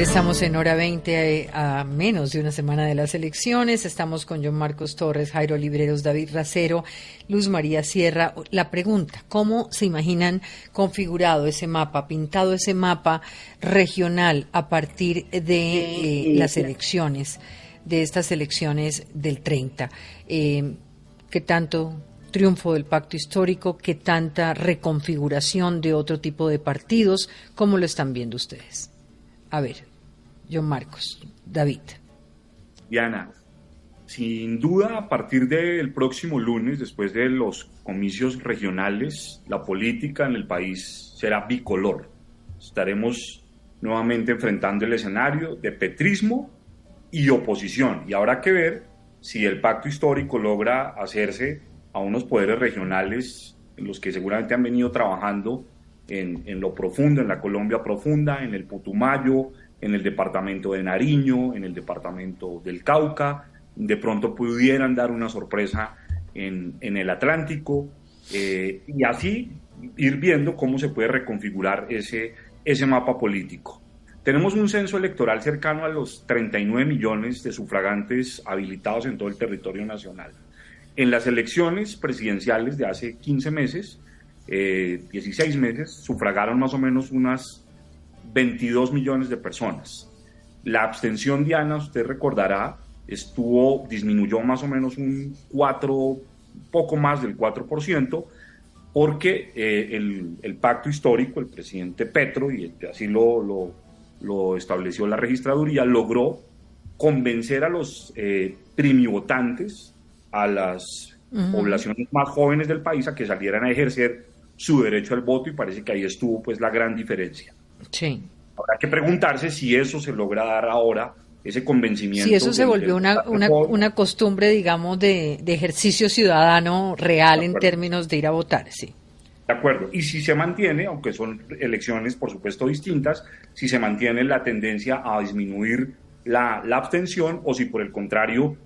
Estamos en hora 20 eh, a, menos de una semana de las elecciones. Estamos con John Marcos Torres, Jairo Libreros, David Racero, Luz María Sierra. La pregunta, ¿cómo se imaginan configurado ese mapa, pintado ese mapa regional a partir de eh, las elecciones, de estas elecciones del 30? Eh, ¿Qué tanto triunfo del pacto histórico? ¿Qué tanta reconfiguración de otro tipo de partidos? ¿Cómo lo están viendo ustedes? A ver, John Marcos, David. Diana, sin duda, a partir del próximo lunes, después de los comicios regionales, la política en el país será bicolor. Estaremos nuevamente enfrentando el escenario de petrismo y oposición. Y habrá que ver si el pacto histórico logra hacerse a unos poderes regionales en los que seguramente han venido trabajando en, lo profundo, en la Colombia profunda, en el Putumayo, en el departamento de Nariño, en el departamento del Cauca, de pronto pudieran dar una sorpresa en, el Atlántico eh, y así ir viendo cómo se puede reconfigurar ese, ese mapa político. Tenemos un censo electoral cercano a los 39 millones de sufragantes habilitados en todo el territorio nacional. En las elecciones presidenciales de hace 15 meses, 16 eh, meses, sufragaron más o menos unas 22 millones de personas. La abstención, Diana, usted recordará, estuvo, disminuyó más o menos un 4, poco más del 4%, porque eh, el, pacto histórico, el presidente Petro, y así lo, lo, estableció la registraduría, logró convencer a los eh, primivotantes, a las poblaciones más jóvenes del país, a que salieran a ejercer su derecho al voto y parece que ahí estuvo pues la gran diferencia. Sí. Habrá que preguntarse si eso se logra dar ahora, ese convencimiento. Si eso se volvió una, una, una, costumbre, digamos, de, de ejercicio ciudadano real en términos de ir a votar, sí. De acuerdo. Y si se mantiene, aunque son elecciones por supuesto distintas, si se mantiene la tendencia a disminuir la, la abstención o si por el contrario,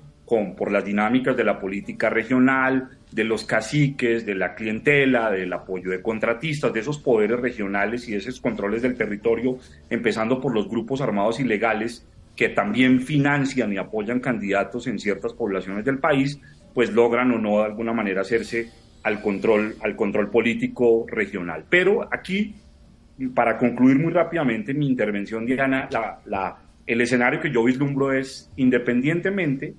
por las dinámicas de la política regional, de los caciques, de la clientela, del apoyo de contratistas, de esos poderes regionales y de esos controles del territorio, empezando por los grupos armados ilegales que también financian y apoyan candidatos en ciertas poblaciones del país, pues logran o no de alguna manera hacerse al control, al control político regional. Pero aquí, para concluir muy rápidamente mi intervención, Diana, la, el escenario que yo vislumbro es, independientemente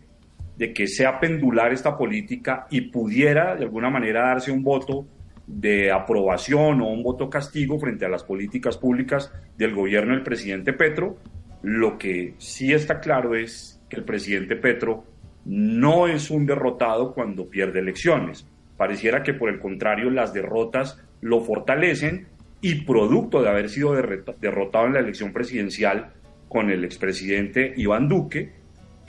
de que sea pendular esta política y pudiera de alguna manera darse un voto de aprobación o un voto castigo frente a las políticas públicas del gobierno del presidente Petro, lo que sí está claro es que el presidente Petro no es un derrotado cuando pierde elecciones. Pareciera que por el contrario las derrotas lo fortalecen y producto de haber sido derrotado en la elección presidencial con el expresidente Iván Duque,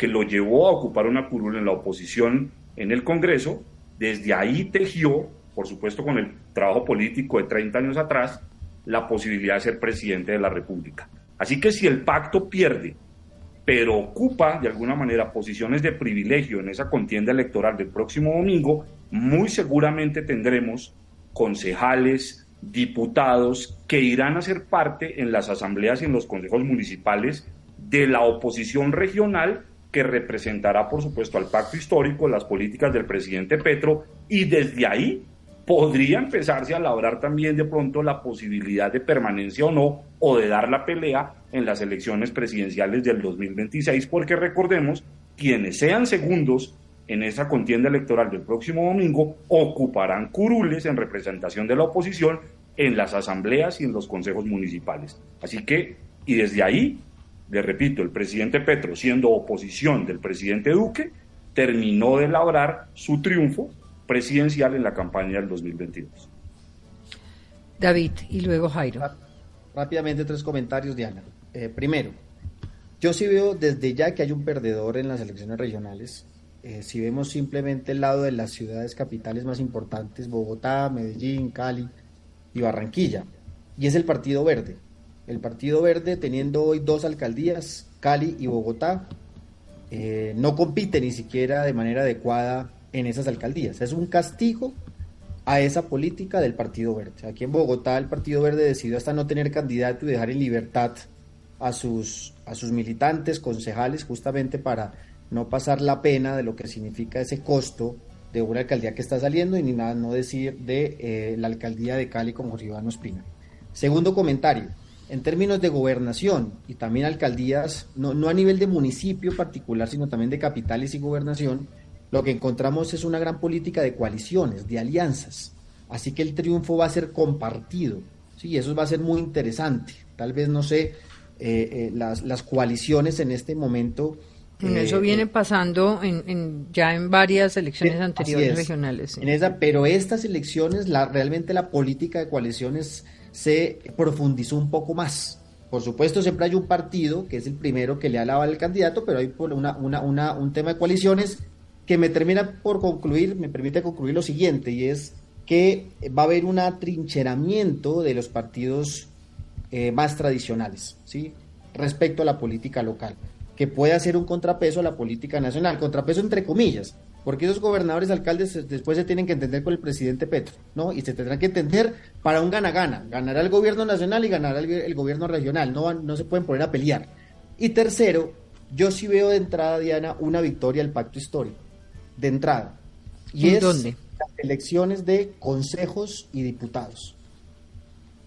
que lo llevó a ocupar una curul en la oposición en el Congreso, desde ahí tejió, por supuesto con el trabajo político de 30 años atrás, la posibilidad de ser presidente de la República. Así que si el pacto pierde, pero ocupa de alguna manera posiciones de privilegio en esa contienda electoral del próximo domingo, muy seguramente tendremos concejales, diputados que irán a ser parte en las asambleas y en los consejos municipales de la oposición regional que representará, por supuesto, al pacto histórico, las políticas del presidente Petro, y desde ahí podría empezarse a labrar también de pronto la posibilidad de permanencia o no, o de dar la pelea en las elecciones presidenciales del 2026, porque recordemos, quienes sean segundos en esa contienda electoral del próximo domingo ocuparán curules en representación de la oposición en las asambleas y en los consejos municipales. Así que, y desde ahí, le repito, el presidente Petro, siendo oposición del presidente Duque, terminó de labrar su triunfo presidencial en la campaña del 2022. David, y luego Jairo. Rápidamente tres comentarios, Diana. Eh, primero, yo sí veo desde ya que hay un perdedor en las elecciones regionales eh, si vemos simplemente el lado de las ciudades capitales más importantes, Bogotá, Medellín, Cali y Barranquilla, y es el Partido Verde. El Partido Verde, teniendo hoy dos alcaldías, Cali y Bogotá, eh, no compite ni siquiera de manera adecuada en esas alcaldías. Es un castigo a esa política del Partido Verde. Aquí en Bogotá el Partido Verde decidió hasta no tener candidato y dejar en libertad a sus, a sus militantes, concejales, justamente para no pasar la pena de lo que significa ese costo de una alcaldía que está saliendo y ni nada no decir de eh, la alcaldía de Cali con Jorge Iván Ospina. Segundo comentario, en términos de gobernación y también alcaldías, no, no a nivel de municipio particular, sino también de capitales y gobernación, lo que encontramos es una gran política de coaliciones, de alianzas. Así que el triunfo va a ser compartido. Sí, eso va a ser muy interesante. Tal vez, no sé, eh, eh, las, las coaliciones en este momento eso eh, viene pasando en, ya en varias elecciones anteriores regionales. En esa, pero estas elecciones, la, realmente la política de coaliciones se profundizó un poco más. Por supuesto, siempre hay un partido que es el primero que le alaba al candidato, pero hay una, una, un tema de coaliciones que me termina por concluir, me permite concluir lo siguiente, y es que va a haber un atrincheramiento de los partidos eh, más tradicionales, ¿sí? respecto a la política local que puede hacer un contrapeso a la política nacional, contrapeso entre comillas, porque esos gobernadores, alcaldes después se tienen que entender con el presidente Petro, ¿no? Y se tendrán que entender para un gana-gana, ganará el gobierno nacional y ganará el, gobierno regional, no, no se pueden poner a pelear. Y tercero, yo sí veo de entrada, Diana, una victoria al pacto histórico, de entrada. Y es dónde? las elecciones de consejos y diputados,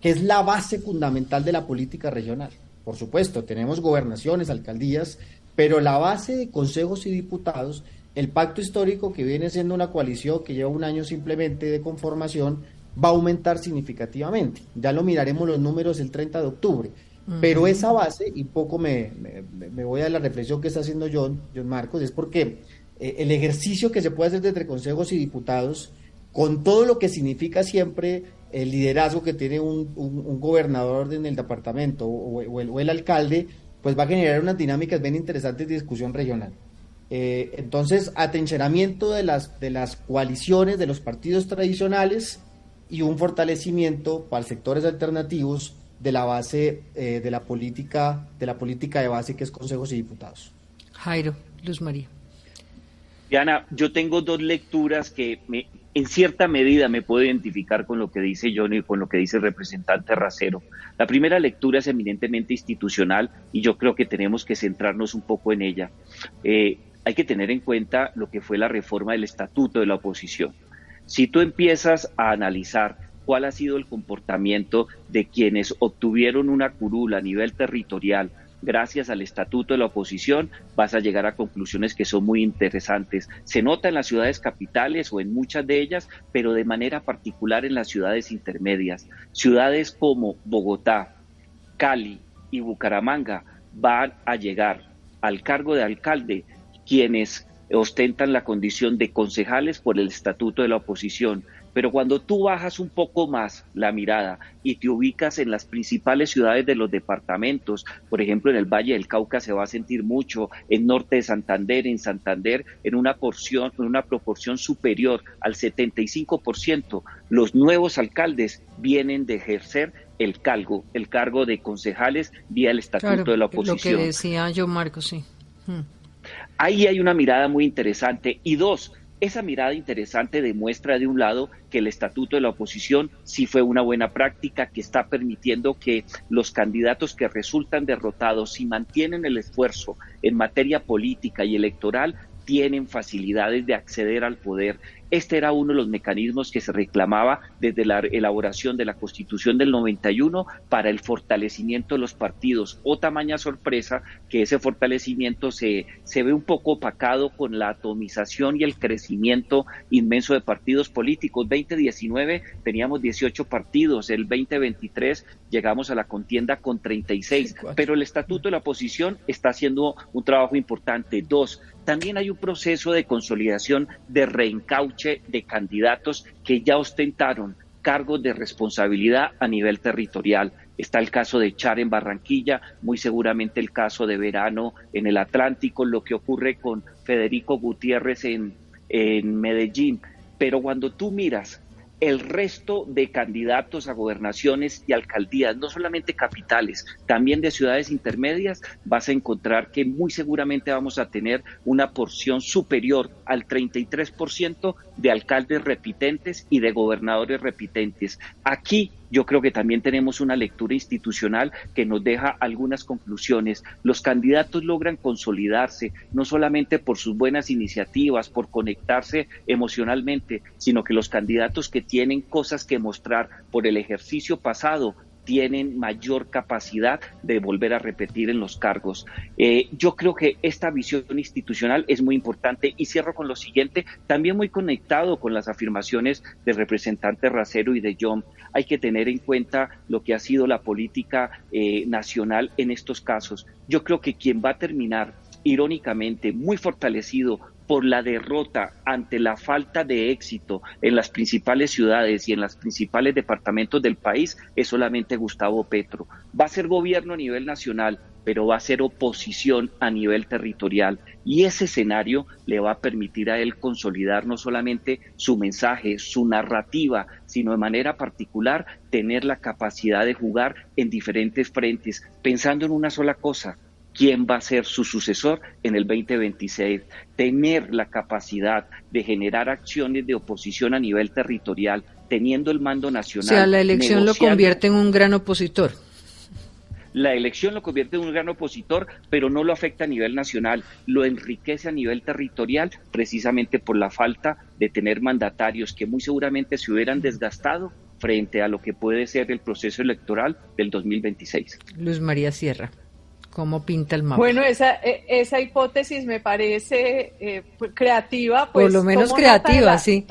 que es la base fundamental de la política regional. Por supuesto, tenemos gobernaciones, alcaldías, pero la base de consejos y diputados, el pacto histórico que viene siendo una coalición que lleva un año simplemente de conformación, va a aumentar significativamente. Ya lo miraremos los números el 30 de octubre. Pero esa base, y poco me, me, voy a la reflexión que está haciendo John, John Marcos, es porque eh, el ejercicio que se puede hacer entre consejos y diputados, con todo lo que significa siempre el liderazgo que tiene un, gobernador en el departamento o, el, alcalde, pues va a generar unas dinámicas bien interesantes de discusión regional. Eh, entonces, atencionamiento de las, de las coaliciones, de los partidos tradicionales y un fortalecimiento para sectores alternativos de la base eh, de la política de la política de base que es consejos y diputados. Jairo, Luz María. Diana, yo tengo dos lecturas que me, en cierta medida me puedo identificar con lo que dice Johnny y con lo que dice el representante Racero. La primera lectura es eminentemente institucional y yo creo que tenemos que centrarnos un poco en ella. Eh, hay que tener en cuenta lo que fue la reforma del estatuto de la oposición. Si tú empiezas a analizar cuál ha sido el comportamiento de quienes obtuvieron una curula a nivel territorial gracias al estatuto de la oposición, vas a llegar a conclusiones que son muy interesantes. Se nota en las ciudades capitales o en muchas de ellas, pero de manera particular en las ciudades intermedias. Ciudades como Bogotá, Cali y Bucaramanga van a llegar al cargo de alcalde quienes ostentan la condición de concejales por el estatuto de la oposición. Pero cuando tú bajas un poco más la mirada y te ubicas en las principales ciudades de los departamentos, por ejemplo en el Valle del Cauca se va a sentir mucho, en norte de Santander, en Santander, en una porción, en una proporción superior al 75%, los nuevos alcaldes vienen de ejercer el cargo, el cargo de concejales vía el estatuto de la oposición. Lo que decía yo, Marcos, sí. Hmm. Ahí hay una mirada muy interesante. Y dos, esa mirada interesante demuestra de un lado que el estatuto de la oposición sí fue una buena práctica que está permitiendo que los candidatos que resultan derrotados y mantienen el esfuerzo en materia política y electoral tienen facilidades de acceder al poder este era uno de los mecanismos que se reclamaba desde la elaboración de la Constitución del 91 para el fortalecimiento de los partidos. O tamaña sorpresa que ese fortalecimiento se, se ve un poco opacado con la atomización y el crecimiento inmenso de partidos políticos. 2019 teníamos 18 partidos, el 2023 llegamos a la contienda con 36, pero el Estatuto de la Oposición está haciendo un trabajo importante. Dos, también hay un proceso de consolidación de de candidatos que ya ostentaron cargos de responsabilidad a nivel territorial. Está el caso de Char en Barranquilla, muy seguramente el caso de Verano en el Atlántico, lo que ocurre con Federico Gutiérrez en, en Medellín. Pero cuando tú miras el resto de candidatos a gobernaciones y alcaldías, no solamente capitales, también de ciudades intermedias, vas a encontrar que muy seguramente vamos a tener una porción superior al 33% de alcaldes repitentes y de gobernadores repitentes. Aquí yo creo que también tenemos una lectura institucional que nos deja algunas conclusiones. Los candidatos logran consolidarse no solamente por sus buenas iniciativas, por conectarse emocionalmente, sino que los candidatos que tienen cosas que mostrar por el ejercicio pasado tienen mayor capacidad de volver a repetir en los cargos. Eh, yo creo que esta visión institucional es muy importante y cierro con lo siguiente, también muy conectado con las afirmaciones del representante Racero y de John. Hay que tener en cuenta lo que ha sido la política eh, nacional en estos casos. Yo creo que quien va a terminar irónicamente muy fortalecido por la derrota ante la falta de éxito en las principales ciudades y en los principales departamentos del país es solamente Gustavo Petro. Va a ser gobierno a nivel nacional, pero va a ser oposición a nivel territorial. Y ese escenario le va a permitir a él consolidar no solamente su mensaje, su narrativa, sino de manera particular tener la capacidad de jugar en diferentes frentes, pensando en una sola cosa, quién va a ser su sucesor en el 2026, tener la capacidad de generar acciones de oposición a nivel territorial, teniendo el mando nacional. O sea, la elección lo convierte en un gran opositor. la elección lo convierte en un gran opositor, pero no lo afecta a nivel nacional, lo enriquece a nivel territorial precisamente por la falta de tener mandatarios que muy seguramente se hubieran desgastado frente a lo que puede ser el proceso electoral del 2026. Luz María Sierra. ¿Cómo pinta el mapa? Bueno, esa, e, esa hipótesis me parece eh, creativa. Pues, Por lo menos creativa, sí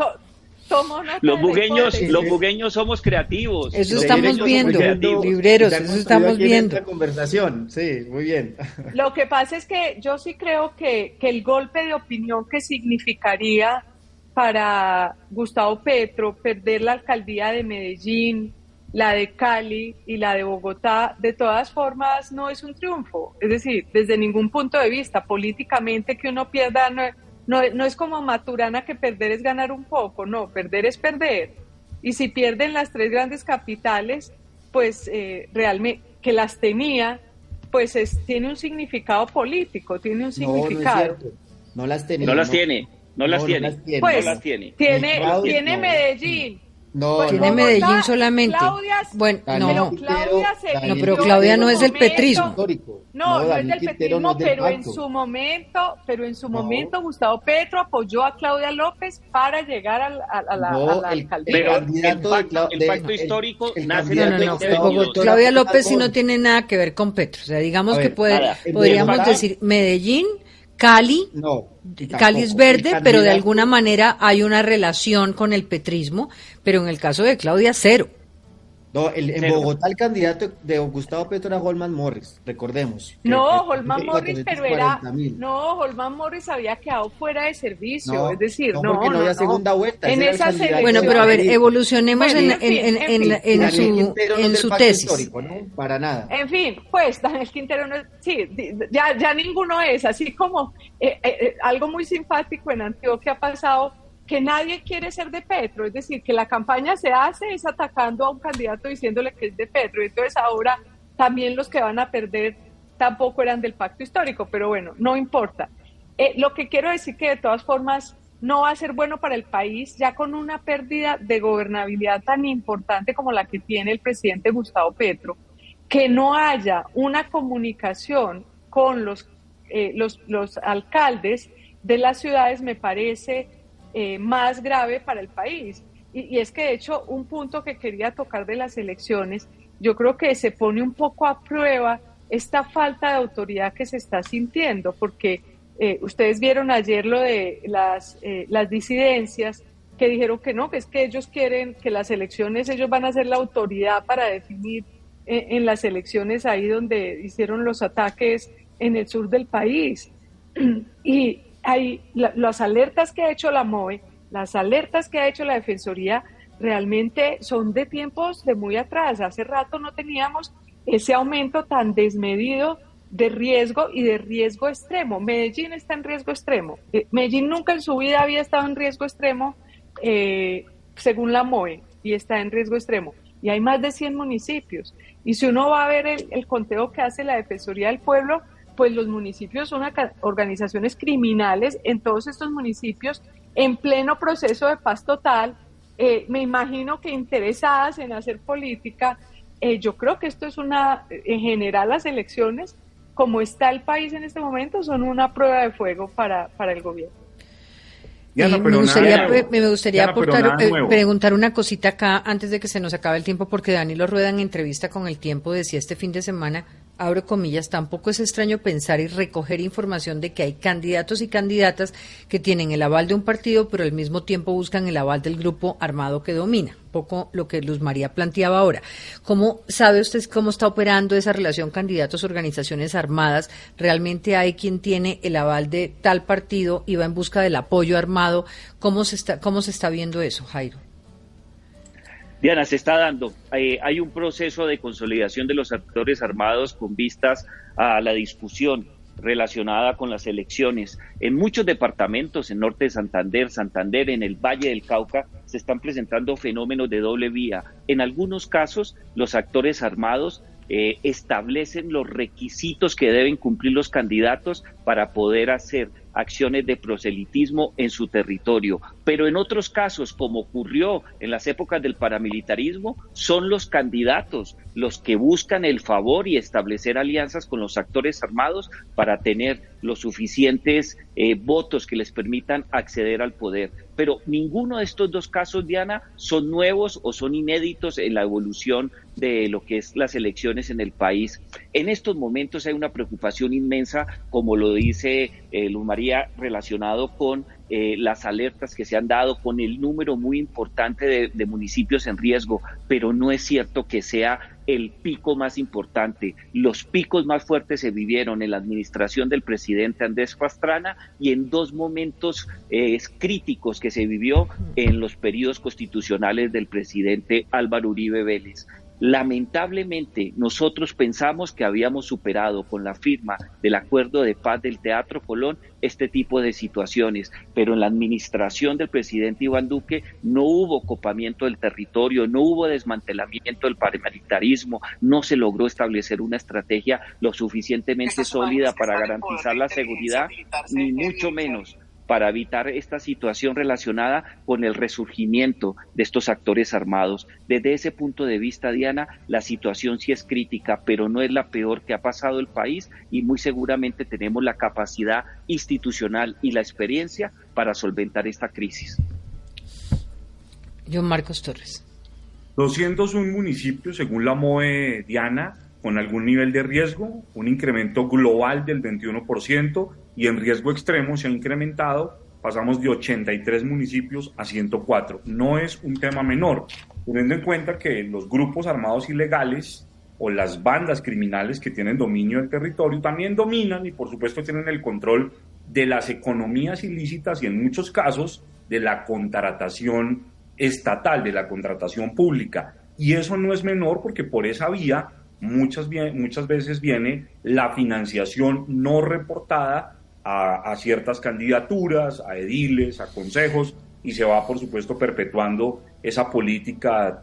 los bugueños, los bugueños somos creativos. Eso estamos viendo, libreros, eso estamos viendo. conversación, sí, muy bien. Lo que pasa es que yo sí creo que, que el golpe de opinión que significaría para Gustavo Petro perder la alcaldía de Medellín, la de Cali y la de Bogotá, de todas formas no es un triunfo. Es decir, desde ningún punto de vista, políticamente que uno pierda no, no es como Maturana que perder es ganar un poco, no, perder es perder. Y si pierden las tres grandes capitales, pues eh, realmente que las tenía, pues es, tiene un significado político, tiene un significado. No, las tiene. No las tiene. No las tiene. Pues, no las tiene. Tiene, tiene Medellín, no, tiene Medellín solamente. bueno, no. Pero Claudia, no, pero Claudia no es del petrismo. No, no, es del petrismo, pero en su momento, pero en su momento Gustavo Petro apoyó a Claudia López para llegar a, a, la, alcaldía. Pero el, pacto, histórico nace no, no, no, Claudia López sí no tiene nada que ver con Petro. O sea, digamos que puede, podríamos decir Medellín Cali, no, Cali es verde, pero de alguna manera hay una relación con el petrismo, pero en el caso de Claudia, cero. No, en Bogotá el candidato de Gustavo Petro era Holman Morris, recordemos. No, Holman Morris, pero era. No, Holman Morris había quedado fuera de servicio, es decir, no. No, porque no, había segunda vuelta. En esa bueno, pero a ver, evolucionemos en, en, en, en, su, en su tesis. Para nada. En fin, pues Daniel Quintero no sí, ya, ya ninguno es, así como eh, eh, eh, algo muy simpático en Antioquia ha pasado que nadie quiere ser de Petro, es decir, que la campaña se hace es atacando a un candidato diciéndole que es de Petro, entonces ahora también los que van a perder tampoco eran del pacto histórico, pero bueno, no importa. Eh, lo que quiero decir que de todas formas no va a ser bueno para el país ya con una pérdida de gobernabilidad tan importante como la que tiene el presidente Gustavo Petro, que no haya una comunicación con los, eh, los, los alcaldes de las ciudades me parece eh, más grave para el país. Y, es que, de hecho, un punto que quería tocar de las elecciones, yo creo que se pone un poco a prueba esta falta de autoridad que se está sintiendo, porque eh, ustedes vieron ayer lo de las, eh, las disidencias que dijeron que no, que es que ellos quieren que las elecciones, ellos van a ser la autoridad para definir en las elecciones ahí donde hicieron los ataques en el sur del país. Y, hay, las alertas que ha hecho la MOE, las alertas que ha hecho la Defensoría, realmente son de tiempos de muy atrás. Hace rato no teníamos ese aumento tan desmedido de riesgo y de riesgo extremo. Medellín está en riesgo extremo. Eh, Medellín nunca en su vida había estado en riesgo extremo, eh, según la MOE, y está en riesgo extremo. Y hay más de 100 municipios. Y si uno va a ver el, el conteo que hace la Defensoría del Pueblo, pues los municipios son organizaciones criminales en todos estos municipios en pleno proceso de paz total. Eh, me imagino que interesadas en hacer política. Eh, yo creo que esto es una, en general las elecciones, como está el país en este momento, son una prueba de fuego para, para el gobierno. me, gustaría, me gustaría eh, preguntar una cosita acá antes de que se nos acabe el tiempo, porque Danilo Rueda en entrevista con El Tiempo decía este fin de semana abro comillas, tampoco es extraño pensar y recoger información de que hay candidatos y candidatas que tienen el aval de un partido, pero al mismo tiempo buscan el aval del grupo armado que domina. Poco lo que Luz María planteaba ahora. ¿Cómo sabe usted cómo está operando esa relación candidatos-organizaciones armadas? ¿Realmente hay quien tiene el aval de tal partido y va en busca del apoyo armado? ¿Cómo se está, cómo se está viendo eso, Jairo? Diana, se está dando. Eh, hay un proceso de consolidación de los actores armados con vistas a la discusión relacionada con las elecciones. En muchos departamentos, en Norte de Santander, Santander, en el Valle del Cauca, se están presentando fenómenos de doble vía. En algunos casos, los actores armados eh, establecen los requisitos que deben cumplir los candidatos para poder hacer acciones de proselitismo en su territorio. Pero en otros casos, como ocurrió en las épocas del paramilitarismo, son los candidatos los que buscan el favor y establecer alianzas con los actores armados para tener los suficientes eh, votos que les permitan acceder al poder. Pero ninguno de estos dos casos, Diana, son nuevos o son inéditos en la evolución de lo que es las elecciones en el país. En estos momentos hay una preocupación inmensa, como lo dice eh, Luz María, relacionado con eh, las alertas que se han dado, con el número muy importante de, municipios en riesgo, pero no es cierto que sea el pico más importante. Los picos más fuertes se vivieron en la administración del presidente Andrés Pastrana y en dos momentos eh, críticos que se vivió en los periodos constitucionales del presidente Álvaro Uribe Vélez. Lamentablemente, nosotros pensamos que habíamos superado con la firma del acuerdo de paz del Teatro Colón este tipo de situaciones, pero en la administración del presidente Iván Duque no hubo copamiento del territorio, no hubo desmantelamiento del paramilitarismo, no se logró establecer una estrategia lo suficientemente sólida para garantizar la seguridad, ni mucho menos para evitar esta situación relacionada con el resurgimiento de estos actores armados. Desde ese punto de vista, Diana, la situación sí es crítica, pero no es la peor que ha pasado el país y muy seguramente tenemos la capacidad institucional y la experiencia para solventar esta crisis. John Marcos Torres. 201 municipios, según la MOE Diana, con algún nivel de riesgo, un incremento global del 21% y en riesgo extremo se ha incrementado, pasamos de 83 municipios a 104. No es un tema menor, teniendo en cuenta que los grupos armados ilegales o las bandas criminales que tienen dominio del territorio también dominan y por supuesto tienen el control de las economías ilícitas y en muchos casos de la contratación estatal, de la contratación pública. Y eso no es menor porque por esa vía muchas, muchas veces viene la financiación no reportada a, ciertas candidaturas, a ediles, a consejos, y se va, por supuesto, perpetuando esa política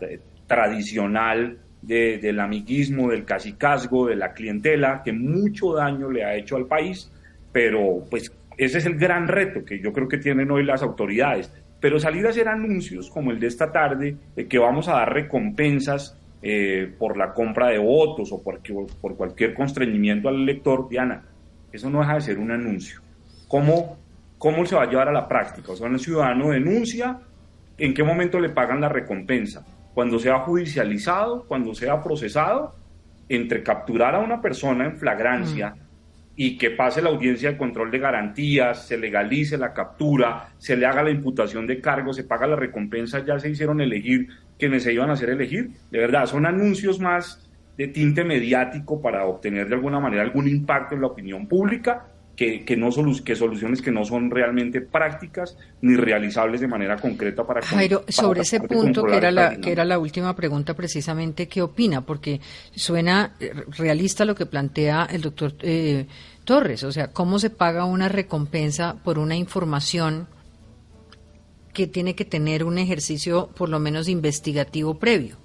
tradicional del amiguismo, del cacicazgo, de la clientela, que mucho daño le ha hecho al país, pero pues ese es el gran reto que yo creo que tienen hoy las autoridades. Pero salir a hacer anuncios como el de esta tarde, de que vamos a dar recompensas eh, por la compra de votos o por, por cualquier constreñimiento al elector, Diana, eso no deja de ser un anuncio. ¿Cómo, cómo se va a llevar a la práctica? O sea, un ciudadano denuncia, ¿en qué momento le pagan la recompensa? Cuando sea judicializado, cuando sea procesado, entre capturar a una persona en flagrancia y que pase la audiencia de control de garantías, se legalice la captura, se le haga la imputación de cargo, se paga la recompensa, ya se hicieron elegir quienes se iban a hacer elegir. De verdad, son anuncios más de tinte mediático para obtener de alguna manera algún impacto en la opinión pública que, que, no que soluciones que no son realmente prácticas ni realizables de manera concreta para Jairo, sobre ese punto que era la que era la última pregunta precisamente qué opina porque suena eh, realista lo que plantea el doctor eh, Torres o sea cómo se paga una recompensa por una información que tiene que tener un ejercicio por lo menos investigativo previo.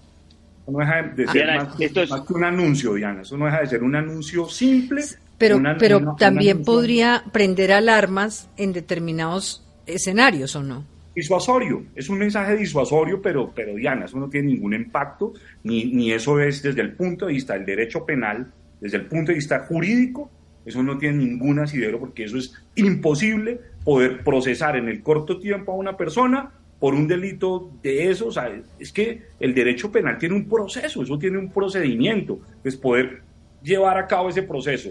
No deja de ser más, que un anuncio, Diana. Eso no deja de ser un anuncio simple. Pero, pero también podría prender alarmas en determinados escenarios, ¿o no? Disuasorio. Es un mensaje disuasorio, pero, pero Diana, eso no tiene ningún impacto, ni, ni eso es desde el punto de vista del derecho penal, desde el punto de vista jurídico, eso no tiene ningún asidero porque eso es imposible poder procesar en el corto tiempo a una persona por un delito de eso. O sea, es que el derecho penal tiene un proceso, eso tiene un procedimiento. Es poder llevar a cabo ese proceso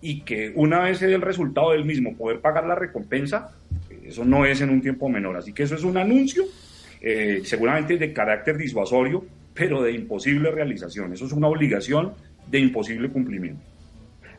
y que una vez se dé el resultado del mismo, poder pagar la recompensa, eso no es en un tiempo menor. Así que eso es un anuncio, eh, seguramente de carácter disuasorio, pero de imposible realización. Eso es una obligación de imposible cumplimiento.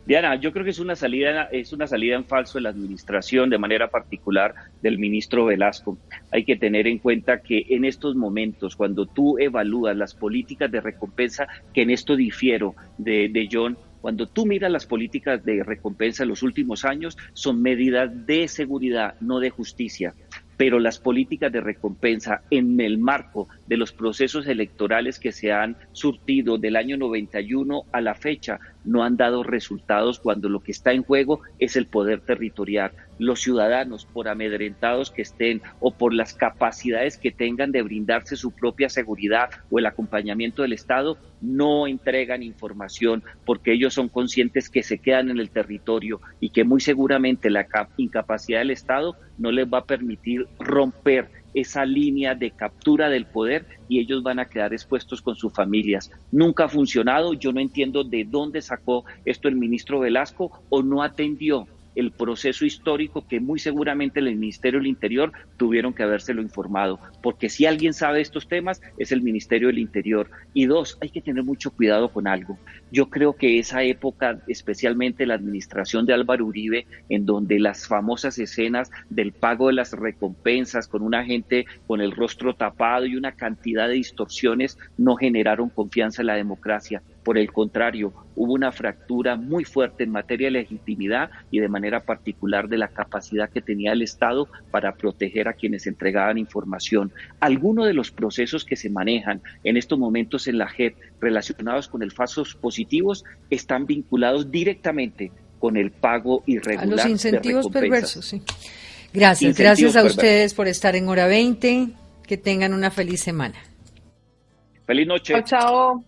Diana, yo creo que es una salida, es una salida en falso de la administración, de manera particular del ministro Velasco. Hay que tener en cuenta que en estos momentos, cuando tú evalúas las políticas de recompensa, que en esto difiero de, de John, cuando tú miras las políticas de recompensa en los últimos años, son medidas de seguridad, no de justicia pero las políticas de recompensa en el marco de los procesos electorales que se han surtido del año 91 a la fecha no han dado resultados cuando lo que está en juego es el poder territorial. Los ciudadanos, por amedrentados que estén o por las capacidades que tengan de brindarse su propia seguridad o el acompañamiento del Estado, no entregan información porque ellos son conscientes que se quedan en el territorio y que muy seguramente la incapacidad del Estado no les va a permitir romper esa línea de captura del poder y ellos van a quedar expuestos con sus familias. Nunca ha funcionado, yo no entiendo de dónde sacó esto el ministro Velasco o no atendió el proceso histórico que muy seguramente el Ministerio del Interior tuvieron que habérselo informado, porque si alguien sabe estos temas es el Ministerio del Interior. Y dos, hay que tener mucho cuidado con algo. Yo creo que esa época, especialmente la administración de Álvaro Uribe, en donde las famosas escenas del pago de las recompensas con una gente con el rostro tapado y una cantidad de distorsiones no generaron confianza en la democracia. Por el contrario, hubo una fractura muy fuerte en materia de legitimidad y de manera particular de la capacidad que tenía el Estado para proteger a quienes entregaban información. Algunos de los procesos que se manejan en estos momentos en la JEP relacionados con el falsos positivos están vinculados directamente con el pago irregular. A los incentivos perversos, sí. Gracias, gracias a ustedes por estar en hora 20. Que tengan una feliz semana. Feliz noche. chao.